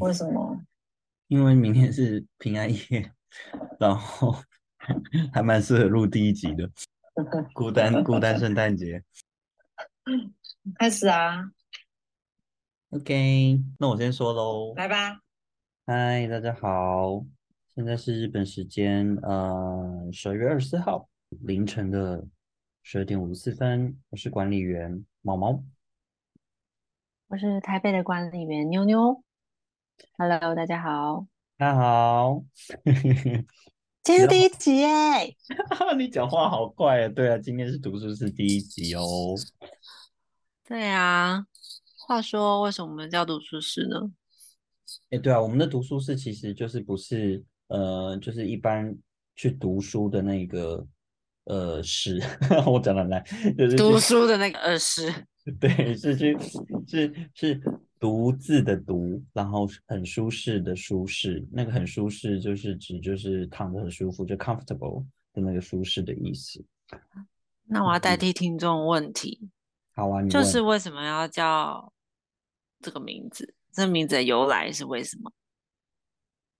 为什么？因为明天是平安夜，然后 还蛮适合录第一集的。孤单孤单圣诞节开始啊，，OK，那我先说喽。来吧。嗨，大家好，现在是日本时间呃十二月二十四号凌晨的十二点五十四分，我是管理员毛毛。我是台北的管理员妞妞。Hello，大家好。大家好，今天是第一集耶！你讲话好快啊！对啊，今天是读书是第一集哦。对啊，话说为什么我们叫读书室呢？哎，对啊，我们的读书室其实就是不是呃，就是一般去读书的那个呃室，我讲的来，就是读书的那个呃室。对，是去是是独自的读，然后很舒适的舒适，那个很舒适就是指就是躺着很舒服，就 comfortable 的那个舒适的意思。那我要代替听众问题，好啊，你就是为什么要叫这个名字？这名字的由来是为什么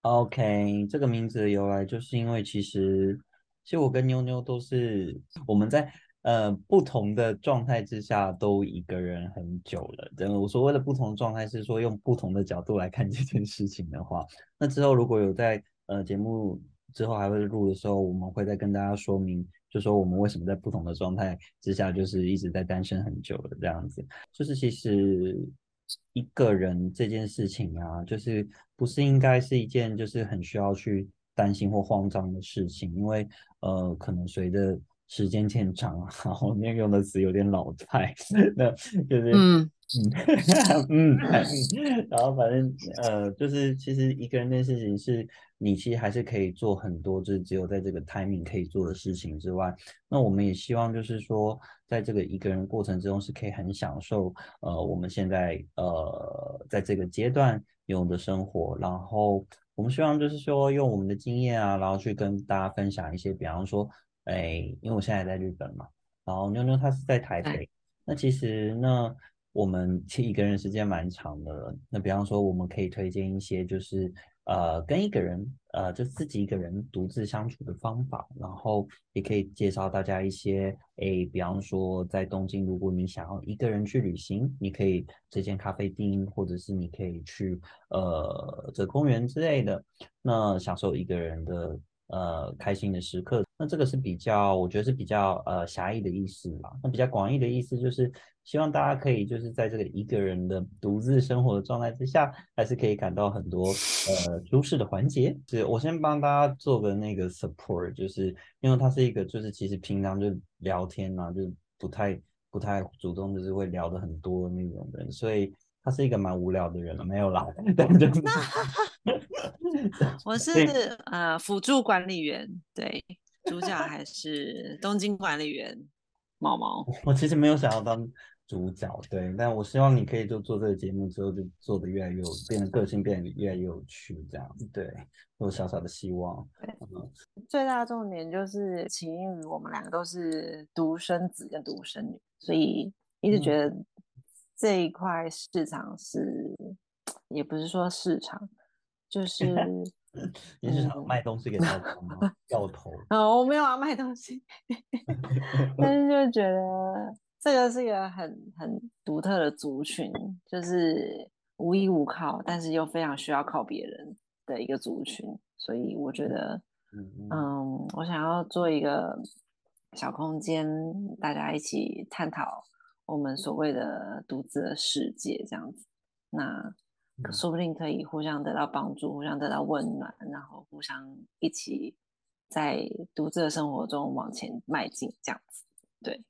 ？OK，这个名字的由来就是因为其实，其实我跟妞妞都是我们在呃不同的状态之下都一个人很久了。真的，我所谓的不同的状态是说用不同的角度来看这件事情的话，那之后如果有在呃节目之后还会录的时候，我们会再跟大家说明，就说我们为什么在不同的状态之下就是一直在单身很久了这样子。就是其实一个人这件事情啊，就是不是应该是一件就是很需要去担心或慌张的事情，因为呃，可能随着时间渐长，然后那用的词有点老派，那就是 嗯，然后反正呃，就是其实一个人的事情是你其实还是可以做很多，就是只有在这个 timing 可以做的事情之外，那我们也希望就是说，在这个一个人过程之中是可以很享受呃我们现在呃在这个阶段有的生活，然后我们希望就是说用我们的经验啊，然后去跟大家分享一些，比方说，哎，因为我现在在日本嘛，然后妞妞她是在台北。那其实呢，我们其实一个人时间蛮长的。那比方说，我们可以推荐一些，就是呃，跟一个人呃，就自己一个人独自相处的方法，然后也可以介绍大家一些，诶，比方说在东京，如果你想要一个人去旅行，你可以这间咖啡厅，或者是你可以去呃这公园之类的，那享受一个人的呃开心的时刻。那这个是比较，我觉得是比较呃狭义的意思啦。那比较广义的意思就是希望大家可以就是在这个一个人的独自生活的状态之下，还是可以感到很多呃舒适的环节。是我先帮大家做个那个 support，就是因为他是一个就是其实平常就聊天啊，就不太不太主动，就是会聊的很多那种人，所以。他是一个蛮无聊的人了，没有啦，但就是 我是呃辅助管理员，对，主角还是东京管理员毛毛。我其实没有想要当主角，对，但我希望你可以就做这个节目之后，就做的越来越有，变得个性变得越来越有趣，这样，对，有小小的希望。嗯最大的重点就是起因于我们两个都是独生子跟独生女，所以一直觉得这一块市场是，也不是说市场，就 是你是想嗯卖东西给大家吗？掉头，呃，我没有要卖东西，但是就觉得这个是一个很很独特的族群，就是无依无靠，但是又非常需要靠别人的一个族群，所以我觉得，嗯我想要做一个小空间，大家一起探讨我们所谓的独自的世界这样子，那可嗯说不定可以互相得到帮助，互相得到温暖，然后互相一起在独自的生活中往前迈进，这样子。对，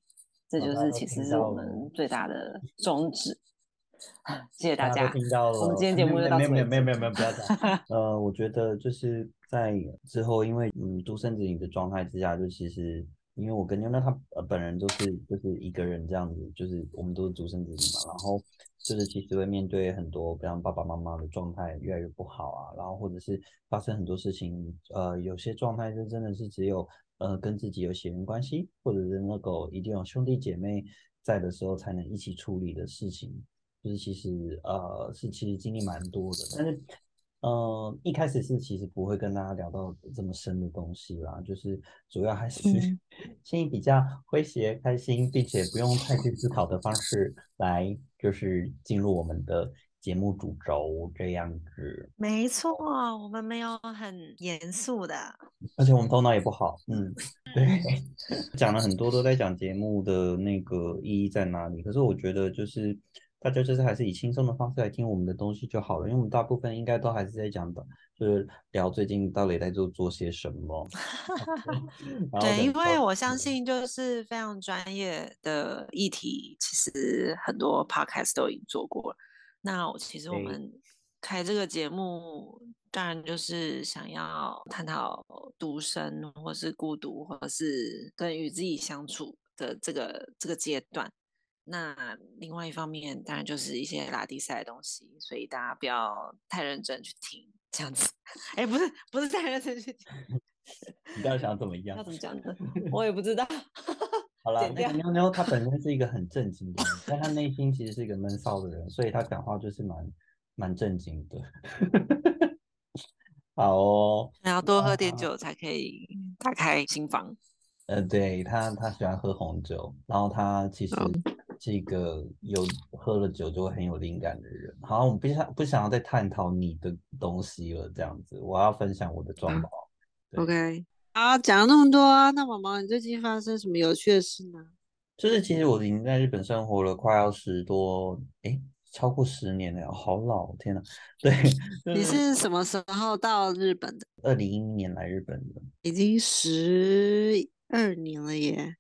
这就是其实是我们最大的宗旨。谢谢大大家听到了，我们今天节目就到没有此没有没有没有没有不要讲。呃，我觉得就是在之后，因为嗯独生子女的状态之下，就其实因为我跟妞妞她呃本人就是就是一个人这样子，就是我们都是独生子女嘛，然后就是其实会面对很多，比方爸爸妈妈的状态越来越不好啊，然后或者是发生很多事情，呃，有些状态就真的是只有呃跟自己有血缘关系，或者是那个一定有兄弟姐妹在的时候才能一起处理的事情，就是其实呃是其实经历蛮多的，但是。嗯，一开始是其实不会跟大家聊到这么深的东西啦，就是主要还是 先以比较诙谐、开心，并且不用太去思考的方式来，就是进入我们的节目主轴这样子。没错，我们没有很严肃的，而且我们头脑也不好。嗯，对，讲了很多都在讲节目的那个意义在哪里，可是我觉得就是。大家就是还是以轻松的方式来听我们的东西就好了，因为我们大部分应该都还是在讲的，就是聊最近到底在做做些什么。对，因为我相信就是非常专业的议题，其实很多 podcast 都已经做过了。那我其实我们开这个节目，当然就是想要探讨独生，或是孤独，或者是跟与自己相处的这个这个阶段。那另外一方面，当然就是一些拉低赛的东西，所以大家不要太认真去听，这样子。哎，不是，不是太认真去听。你到底想怎么样？要怎么讲的？我也不知道。好了，那个妞妞她本身是一个很正经的人，但她内心其实是一个闷骚的人，所以她讲话就是蛮蛮正经的。好哦。那要多喝点酒才可以打开心房。呃，对他，他喜欢喝红酒，然后他其实。是一个有喝了酒就会很有灵感的人。好，我们不想不想要再探讨你的东西了，这样子，我要分享我的状况。OK，好，讲了那么多，那毛毛，你最近发生什么有趣的事呢？就是其实我已经在日本生活了快要十多，哎，超过十年了，好老，天哪！对，你是什么时候到日本的？二零一一年来日本的，已经十二年了耶。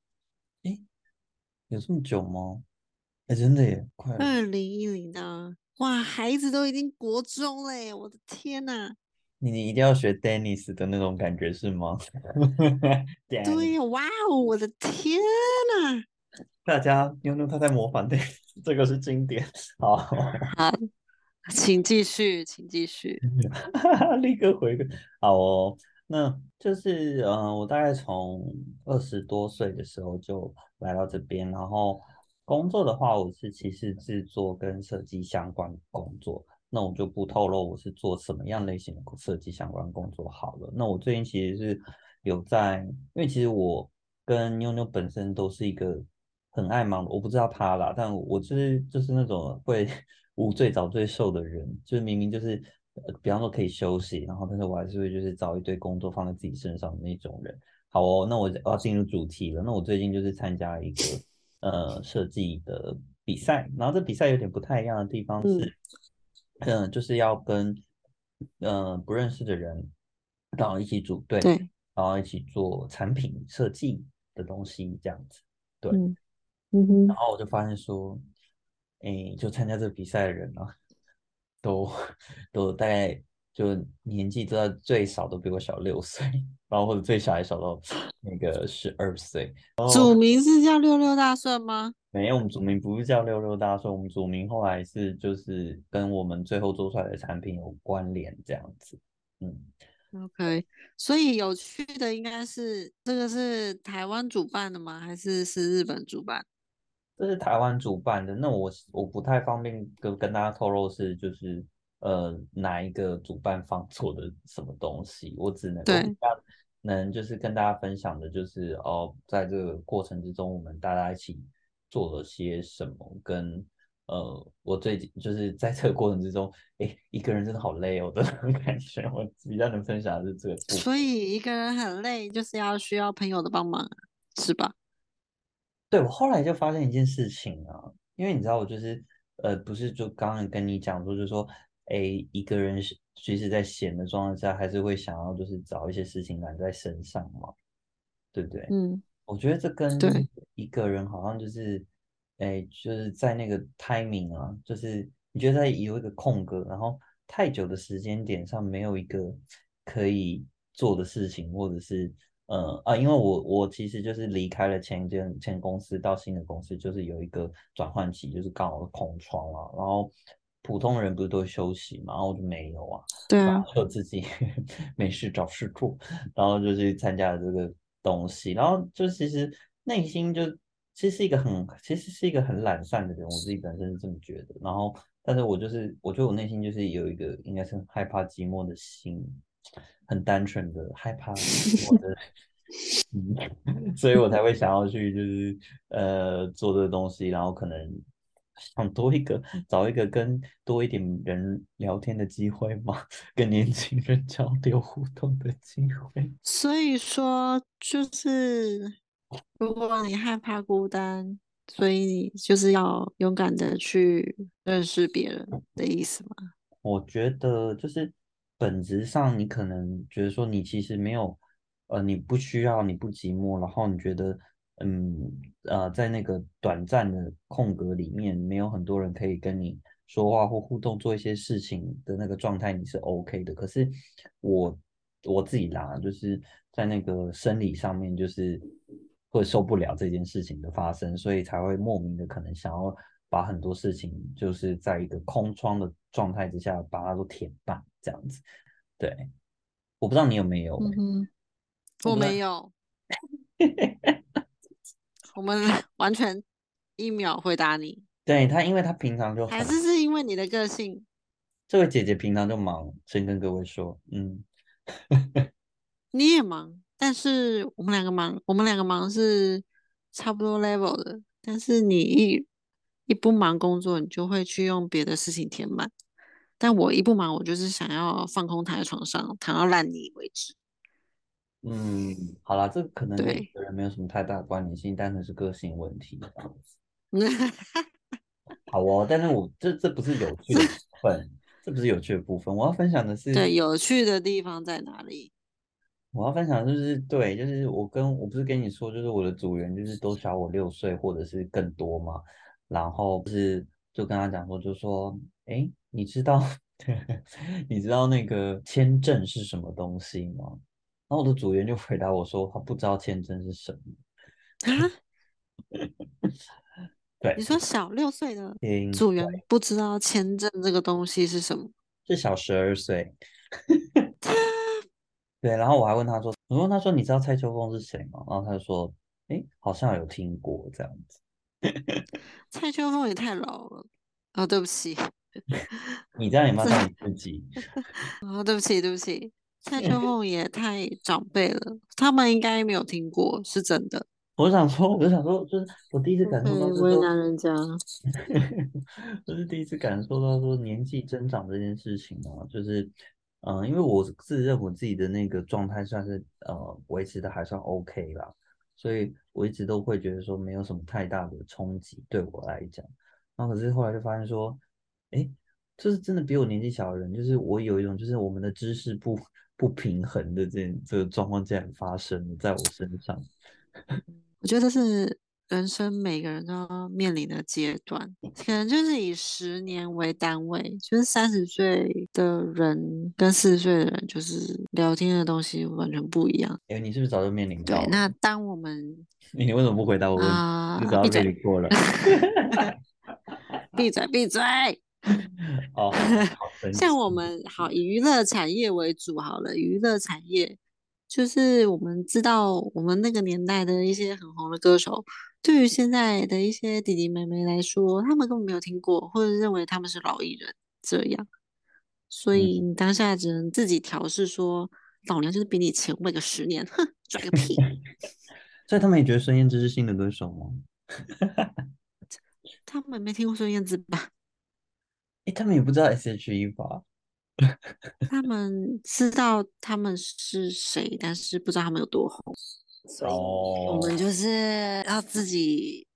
有这么久吗？哎，真的耶，快二零一零的，哇，孩子都已经国中嘞，我的天呐！你你一定要学 Dennis 的那种感觉是吗？对，哇哦，我的天呐！大家妞妞他在模仿 Dennis，这个是经典。好，好，请继续，请继续。立刻回个好哦。那就是，嗯，我大概从二十多岁的时候就来到这边，然后工作的话，我是其实制作跟设计相关工作。那我就不透露我是做什么样类型的设计相关工作好了。那我最近其实是有在，因为其实我跟妞妞本身都是一个很爱忙，我不知道他啦，但我就是就是那种会 无罪早最瘦的人，就是明明就是。比方说可以休息，然后但是我还是会就是找一堆工作放在自己身上的那种人。好哦，那我要进入主题了。那我最近就是参加一个呃设计的比赛，然后这比赛有点不太一样的地方是，嗯，就是要跟嗯不认识的人然后一起组队，然后一起做产品设计的东西这样子。对，然后我就发现说，哎，就参加这个比赛的人啊。都 都大概就年纪都在最少都比我小六岁，然后或者最小也小到那个十二岁。祖名是叫六六大顺吗？没有，我们祖名不是叫六六大顺，我们祖名后来是就是跟我们最后做出来的产品有关联这样子。嗯，OK，所以有趣的应该是这个是台湾主办的吗？还是是日本主办？这是台湾主办的，那我我不太方便跟跟大家透露是就是呃哪一个主办方做的什么东西，我只能能就是跟大家分享的就是哦，在这个过程之中，我们大家一起做了些什么，跟呃我最近就是在这个过程之中，哎，一个人真的好累哦 的感觉，我比较能分享的是这个。所以一个人很累，就是要需要朋友的帮忙，是吧？对我后来就发现一件事情啊，因为你知道我就是呃，不是就刚刚跟你讲说，就是说，哎，一个人随实，在闲的状态下，还是会想要就是找一些事情揽在身上嘛，对不对？嗯，我觉得这跟一个人好像就是，哎，就是在那个 timing 啊，就是你觉得在有一个空格，然后太久的时间点上没有一个可以做的事情，或者是呃啊，因为我我其实就是离开了前一间前公司到新的公司，就是有一个转换期，就是刚好空窗啊。然后普通人不是都休息嘛，然后我就没有啊，对啊，就自己 没事找事做，然后就去参加了这个东西，然后就其实内心就其实是一个很其实是一个很懒散的人，我自己本身是这么觉得。然后，但是我就是我觉得我内心就是有一个应该是害怕寂寞的心。很单纯的害怕我的，嗯，所以我才会想要去就是呃做这个东西，然后可能 想多一个找一个跟多一点人聊天的机会嘛，跟年轻人交流互动的机会。所以说就是如果你害怕孤单，所以你就是要勇敢的去认识别人的意思吗？我觉得就是。本质上，你可能觉得说你其实没有，呃，你不需要，你不寂寞，然后你觉得，嗯，呃，在那个短暂的空格里面，没有很多人可以跟你说话或互动，做一些事情的那个状态，你是 OK 的。可是我我自己啦，就是在那个生理上面，就是会受不了这件事情的发生，所以才会莫名的可能想要把很多事情，就是在一个空窗的状态之下，把它都填满。这样子，对，我不知道你有没有，嗯我没有，我们 完全一秒回答你。对他，因为他平常就还是是因为你的个性。这位姐姐平常就忙，先跟各位说，嗯，你也忙，但是我们两个忙，我们两个忙是差不多 level 的，但是你一一不忙工作，你就会去用别的事情填满。但我一不忙，我就是想要放空躺在床上，躺到烂泥为止。嗯，好啦，这可能跟每个人没有什么太大的关联性，单纯是个性问题。好哦，但是我这这不是有趣的部 分，这不是有趣的部分。我要分享的是，对，有趣的地方在哪里？我要分享就是对，就是我跟我不是跟你说，就是我的组员就是都小我六岁或者是更多嘛，然后是就跟他讲说，就说，哎。你知道，你知道那个签证是什么东西吗？然后我的组员就回答我说，他不知道签证是什么。啊？对，你说小六岁的组员不知道签证这个东西是什么？是小十二岁。对，然后我还问他说，我问他说，你知道蔡秋凤是谁吗？然后他就说，哎，好像有听过这样子。蔡秋凤也太老了啊！对不起。你这样也骂到你自己啊！对不起，对不起，蔡秋凤也太长辈了，他们应该没有听过，是真的。我想说，我就想说，就是我第一次感受到为难人家，我是第一次感受到说年纪增长这件事情啊，就是嗯，因为我自认我自己的那个状态算是呃维持的还算 OK 啦，所以我一直都会觉得说没有什么太大的冲击对我来讲，然后可是后来就发现说。哎，就是真的比我年纪小的人，就是我有一种，就是我们的知识不不平衡的这这个状况竟然发生了在我身上。我觉得这是人生每个人都要面临的阶段，可能就是以十年为单位，就是三十岁的人跟四十岁的人，就是聊天的东西完全不一样。哎，你是不是早就面临到？对，那当我们 你为什么不回答我问？啊，你早就面临过了。闭嘴，闭嘴。哦，像我们好以娱乐产业为主好了，娱乐产业就是我们知道我们那个年代的一些很红的歌手，对于现在的一些弟弟妹妹来说，他们根本没有听过，或者认为他们是老艺人这样，所以你当下只能自己调试说，老娘就是比你前卫个十年，哼，拽个屁！所以他们也觉得孙燕姿是新的歌手吗？他们没听过孙燕姿吧？哎，他们也不知道 S.H.E 吧？他们知道他们是谁，但是不知道他们有多红。所以我们就是要自己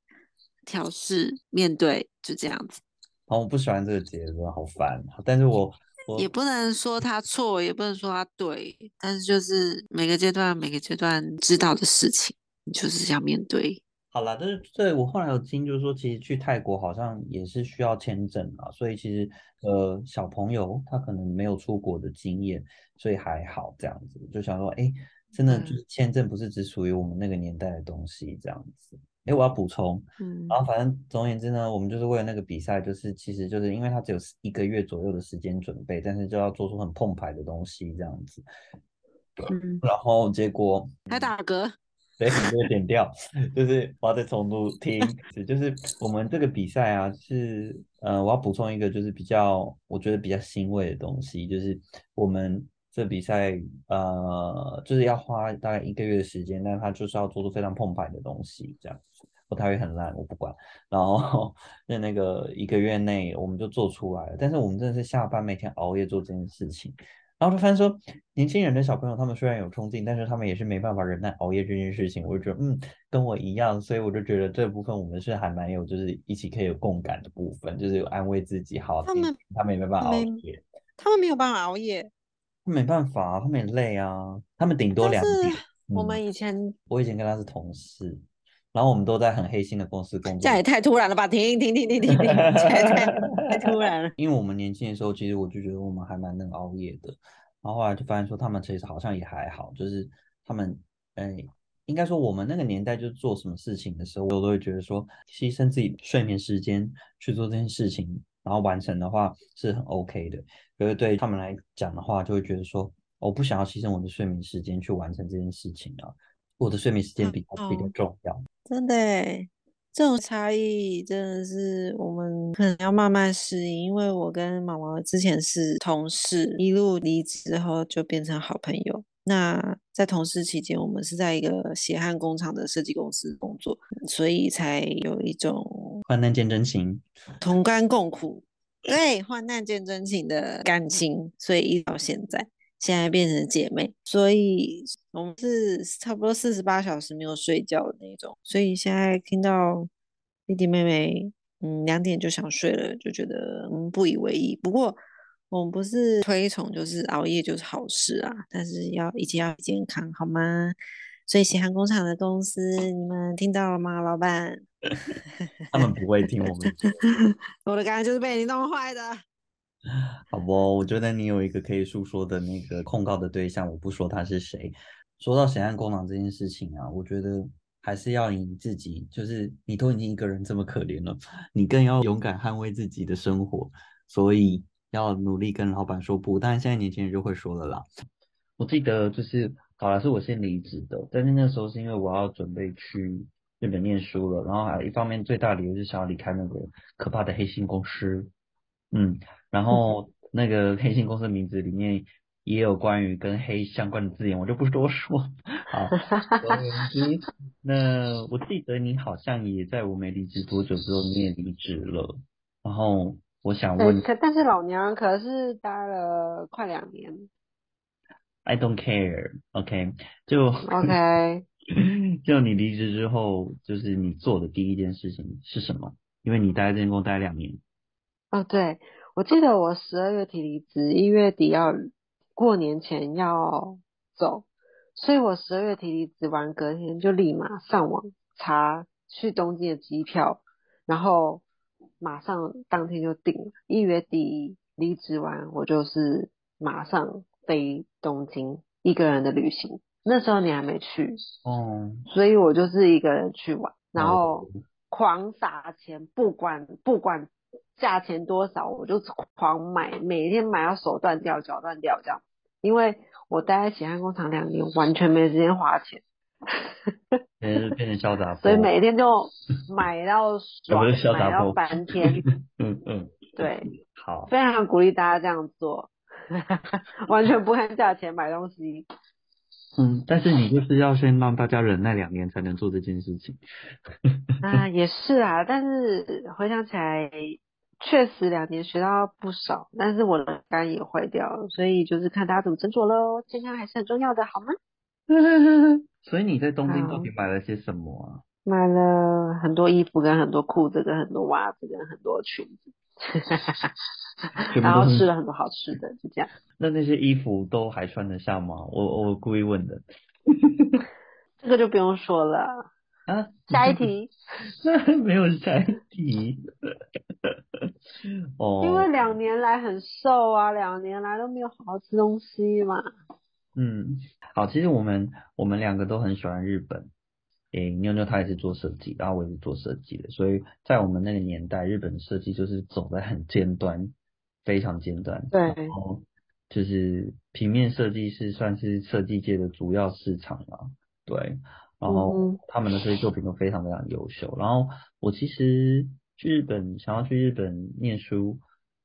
调试面对，就这样子。哦，我不喜欢这个节奏，好烦。但是我也不能说他错，也不能说他对，但是就是每个阶段每个阶段知道的事情，就是要面对。好了，但是对我后来有听，就是说其实去泰国好像也是需要签证啊，所以其实呃小朋友他可能没有出国的经验，所以还好这样子。就想说，哎，真的就是签证不是只属于我们那个年代的东西这样子。哎，我要补充，嗯，然后反正总而言之呢，我们就是为了那个比赛，就是其实就是因为他只有一个月左右的时间准备，但是就要做出很碰牌的东西这样子。嗯，然后结果还打嗝，所以很多点掉，就是我要再重录听，就是我们这个比赛啊，是呃，我要补充一个就是比较我觉得比较欣慰的东西，就是我们这比赛呃，就是要花大概一个月的时间，但他就是要做出非常澎湃的东西，这样子。我台语很烂，我不管。然后在那个一个月内，我们就做出来了。但是我们真的是下班每天熬夜做这件事情。然后就发现说，年轻人的小朋友他们虽然有冲劲，但是他们也是没办法忍耐熬夜这件事情。我就觉得，嗯，跟我一样，所以我就觉得这部分我们是还蛮有，就是一起可以有共感的部分，就是有安慰自己。好，他们他们也没办法熬夜，他们没有办法熬夜，没办法，他们也累啊，他们顶多两点。我们以前，我以前跟他是同事。然后我们都在很黑心的公司工作，这也太突然了吧！停停停停停停，太太突然了。因为我们年轻的时候，其实我就觉得我们还蛮能熬夜的。然后后来就发现说，他们其实好像也还好，就是他们，哎，应该说我们那个年代就做什么事情的时候，我都会觉得说，牺牲自己睡眠时间去做这件事情，然后完成的话是很 OK 的。可是对他们来讲的话，就会觉得说，我不想要牺牲我的睡眠时间去完成这件事情啊。我的睡眠时间比较比较重要，真的，这种差异真的是我们可能要慢慢适应。因为我跟毛毛之前是同事，一路离职后就变成好朋友。那在同事期间，我们是在一个血汗工厂的设计公司工作，所以才有一种患难见真情、同甘共苦，对，患难见真情的感情，所以一直到现在。现在变成姐妹，所以我们是差不多四十八小时没有睡觉的那种。所以现在听到弟弟妹妹嗯两点就想睡了，就觉得嗯不以为意。不过我们不是推崇就是熬夜就是好事啊，但是要一定要健康好吗？所以喜航工厂的公司，你们听到了吗，老板？他们不会听我们。我的感觉就是被你弄坏的。好不，我觉得你有一个可以诉说的那个控告的对象，我不说他是谁。说到显案工厂这件事情啊，我觉得还是要你自己，就是你都已经一个人这么可怜了，你更要勇敢捍卫自己的生活，所以要努力跟老板说不。但是现在年轻人就会说了啦。我记得就是好了，是我先离职的，但是那时候是因为我要准备去日本念书了，然后还有一方面最大理由是想要离开那个可怕的黑心公司，嗯。然后那个黑心公司名字里面也有关于跟黑相关的字眼，我就不多说。好，总之，那我记得你好像也在我没离职多久之后你也离职了。然后我想问，可但是老娘可是待了快两年。I don't care. OK，就 OK，就你离职之后，就是你做的第一件事情是什么？因为你待在这间公司待两年。哦，对。我记得我十二月提离职，一月底要过年前要走，所以我十二月提离职完，隔天就立马上网查去东京的机票，然后马上当天就订了。一月底离职完，我就是马上飞东京一个人的旅行。那时候你还没去，哦，所以我就是一个人去玩，然后狂撒钱，不管不管。价钱多少我就狂买，每天买到手断掉、脚断掉这样。因为我待在喜汉工厂两年，完全没时间花钱，变成潇洒所以每天就买到爽，买到翻天。嗯嗯，对，好，非常鼓励大家这样做，完全不看价钱买东西。嗯，但是你就是要先让大家忍耐两年才能做这件事情。啊，也是啊，但是回想起来。确实两年学到不少，但是我的肝也坏掉了，所以就是看大家怎么斟酌喽。健康还是很重要的，好吗？所以你在东京到底买了些什么啊？买了很多衣服，跟很多裤子，跟很多袜子，跟很多裙子，然后吃了很多好吃的，就这样。那那些衣服都还穿得下吗？我我故意问的。这个就不用说了。啊，下一题，没有下一题。哦，因为两年来很瘦啊，两年来都没有好好吃东西嘛。嗯，好，其实我们我们两个都很喜欢日本。诶，妞妞她也是做设计，然后我也是做设计的，所以在我们那个年代，日本的设计就是走在很尖端，非常尖端。对，然后就是平面设计是算是设计界的主要市场了，对。然后他们的这些作品都非常非常优秀。然后我其实去日本，想要去日本念书，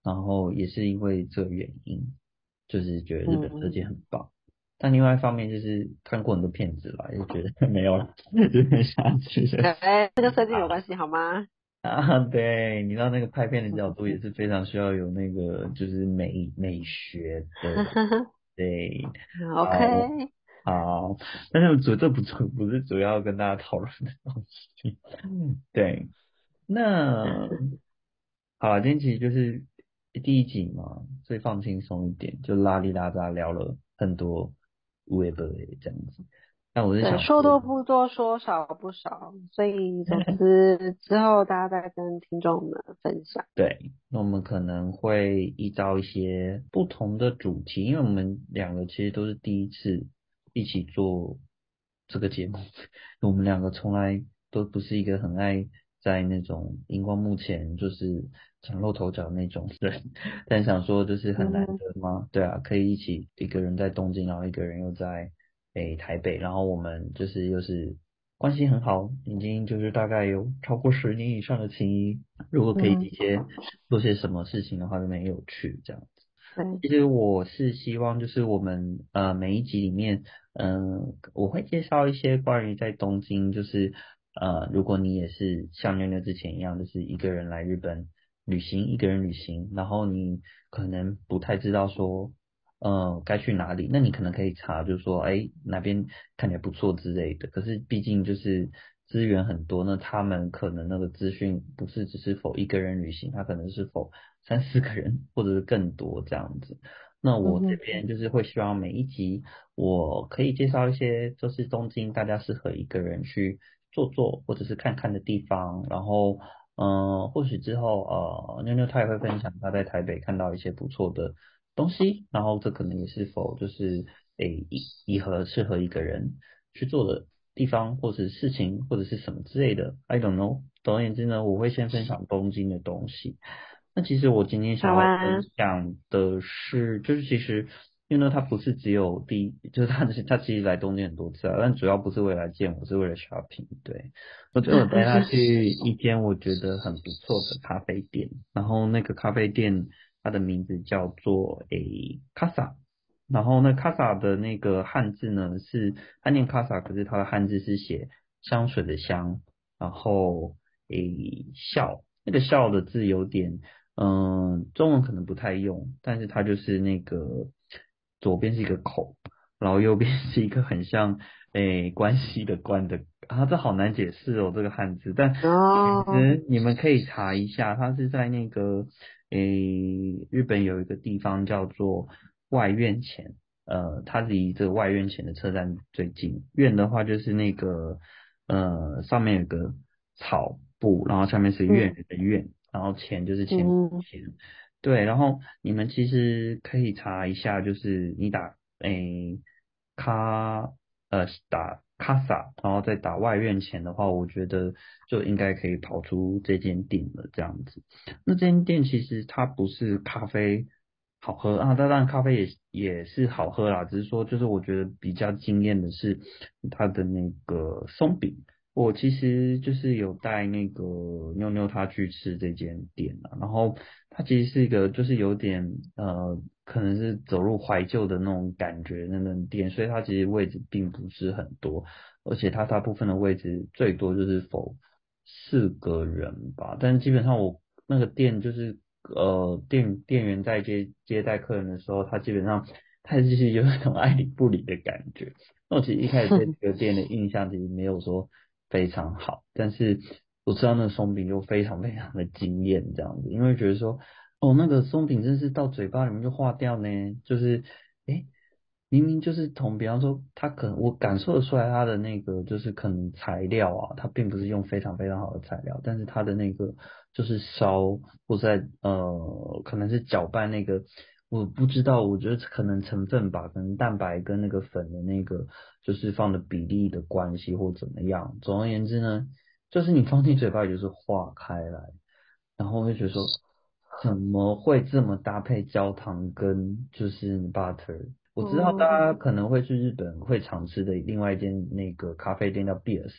然后也是因为这个原因，就是觉得日本设计很棒。但另外一方面就是看过很多片子了，就觉得 没有了，就很想去。哎，这跟设计有关系好吗？啊，对，你知道那个拍片的角度也是非常需要有那个就是美美学的，对。OK。好，但是主这不主不是主要跟大家讨论的东西。对，那好了，今天其实就是第一集嘛，所以放轻松一点，就拉里拉扎聊了很多。微博这样子，那我是想说多不多，说少不少，所以 总之之后大家再跟听众们分享。对，那我们可能会依照一些不同的主题，因为我们两个其实都是第一次一起做这个节目，我们两个从来都不是一个很爱在那种荧光幕前就是崭露头角那种人，但想说就是很难得吗？对啊，可以一起一个人在东京，然后一个人又在诶台北，然后我们就是又是关系很好，已经就是大概有超过十年以上的情谊。如果可以一些做些什么事情的话，就蛮有趣这样子。其实我是希望就是我们呃每一集里面，嗯，我会介绍一些关于在东京，就是呃如果你也是像妞妞之前一样，就是一个人来日本。旅行一个人旅行，然后你可能不太知道说，呃，该去哪里，那你可能可以查，就是说，哎，哪边看起来不错之类的。可是毕竟就是资源很多，那他们可能那个资讯不是只是否一个人旅行，他可能是否三四个人或者是更多这样子。那我这边就是会希望每一集我可以介绍一些就是东京大家适合一个人去坐坐或者是看看的地方，然后。嗯，或许之后呃，妞妞她也会分享她在台北看到一些不错的东西，然后这可能也是否就是诶一一合适合一个人去做的地方或者事情或者是什么之类的，I don't know。总而言之呢，我会先分享东京的东西。那其实我今天想要分享的是，就是其实。因为呢，他不是只有第一，就是他他其实来东京很多次啊，但主要不是为了见我，是为了 shopping。对，我就带他去一间我觉得很不错的咖啡店，然后那个咖啡店它的名字叫做诶 Casa，然后那 Casa 的那个汉字呢是他念 Casa，可是他的汉字是写香水的香，然后诶笑，那个笑的字有点嗯中文可能不太用，但是它就是那个。左边是一个口，然后右边是一个很像诶关系的关的啊，这好难解释哦，这个汉字。但其实你们可以查一下，它是在那个诶日本有一个地方叫做外院前，呃，它离这个外院前的车站最近。院的话就是那个呃上面有个草布，然后下面是院的院，然后钱就是前前。对，然后你们其实可以查一下，就是你打诶卡呃打卡萨，然后再打外院钱的话，我觉得就应该可以跑出这间店了。这样子，那这间店其实它不是咖啡好喝啊，当然咖啡也也是好喝啦，只是说就是我觉得比较惊艳的是它的那个松饼。我其实就是有带那个妞妞她去吃这间店啊，然后它其实是一个就是有点呃，可能是走入怀旧的那种感觉那种店，所以它其实位置并不是很多，而且它大部分的位置最多就是否四个人吧，但是基本上我那个店就是呃店店员在接接待客人的时候，他基本上他其实有一种爱理不理的感觉，那我其实一开始对这个店的印象其实没有说。非常好，但是我知道那个松饼就非常非常的惊艳，这样子，因为觉得说，哦，那个松饼真是到嘴巴里面就化掉呢，就是，哎，明明就是同，比方说，它可能我感受得出来它的那个就是可能材料啊，它并不是用非常非常好的材料，但是它的那个就是烧或在呃，可能是搅拌那个我不知道，我觉得可能成分吧，可能蛋白跟那个粉的那个就是放的比例的关系或怎么样。总而言之呢，就是你放进嘴巴里就是化开来，然后就觉得说怎么会这么搭配焦糖跟就是 butter？我知道大家可能会去日本会常吃的另外一间那个咖啡店叫 Beers，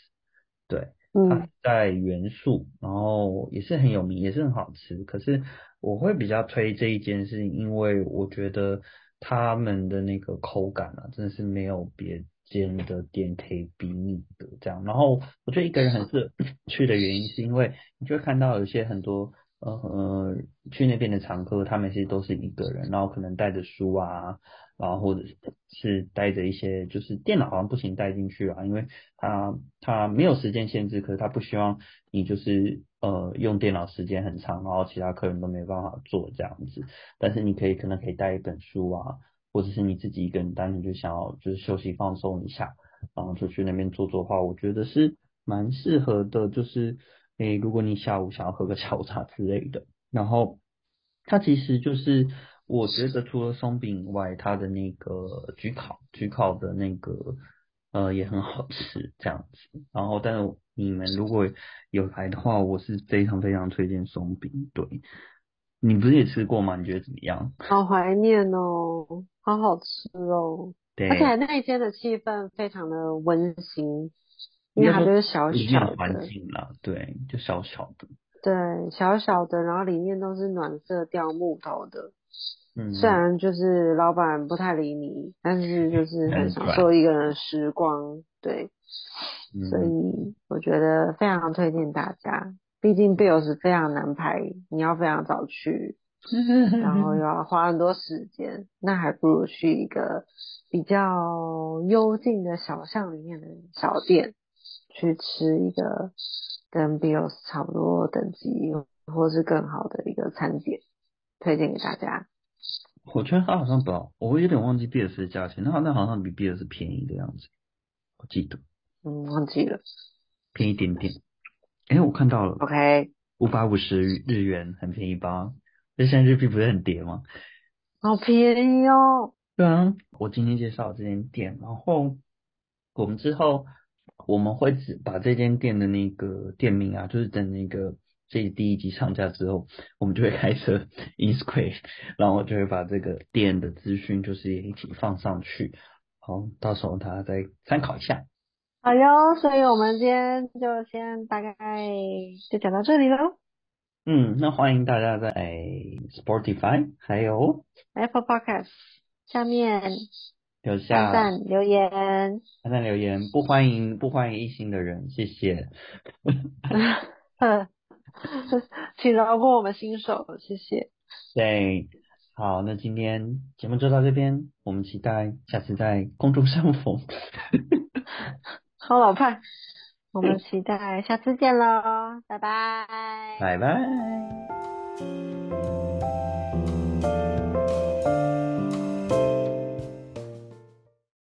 对。它在元素，然后也是很有名，也是很好吃。可是我会比较推这一间，是因为我觉得他们的那个口感啊，真的是没有别间的店可以比拟的这样。然后我觉得一个人很适合 去的原因，是因为你就会看到有些很多呃呃去那边的常客，他们其实都是一个人，然后可能带着书啊。然后或者是带着一些，就是电脑好像不行带进去啊，因为他他没有时间限制，可是他不希望你就是呃用电脑时间很长，然后其他客人都没办法做这样子。但是你可以可能可以带一本书啊，或者是你自己一个人单纯就想要就是休息放松一下，然后就去那边做做的话，我觉得是蛮适合的。就是诶，如果你下午想要喝个下午茶之类的，然后它其实就是。我觉得除了松饼以外，它的那个焗烤，焗烤的那个呃也很好吃，这样子。然后，但是你们如果有来的话，我是非常非常推荐松饼。对，你不是也吃过吗？你觉得怎么样？好怀念哦，好好吃哦。对。而且那一天的气氛非常的温馨，因为它就是小小的环境啦，对，就小小的。对，小小的，然后里面都是暖色调木头的。嗯，虽然就是老板不太理你，但是就是很享受一个人的时光，对，所以我觉得非常推荐大家。毕竟 Bill 是非常难排，你要非常早去，然后又 要花很多时间，那还不如去一个比较幽静的小巷里面的小店，去吃一个跟 Bill 差不多等级或是更好的一个餐点，推荐给大家。我觉得它好像不，我有点忘记比尔斯的价钱，它好像好像比比尔斯便宜的样子，我记得。嗯，忘记了。便宜一点点。哎，我看到了。OK。五百五十日元，很便宜吧？那现在日币不是很跌吗？好便宜哦。对啊，我今天介绍这间店，然后我们之后我们会只把这间店的那个店名啊，就是等那个。这第一集上架之后，我们就会开设 Instagram，然后就会把这个店的资讯就是也一起放上去，好，到时候大家再参考一下。好哟，所以我们今天就先大概就讲到这里喽。嗯，那欢迎大家在 Spotify 还有 Apple Podcast 下面留下赞留言，赞留言，不欢迎不欢迎异性的人，谢谢。请饶过我们新手，谢谢。对，好，那今天节目就到这边，我们期待下次在空中相逢。好老派，我们期待下次见喽，拜拜。拜拜。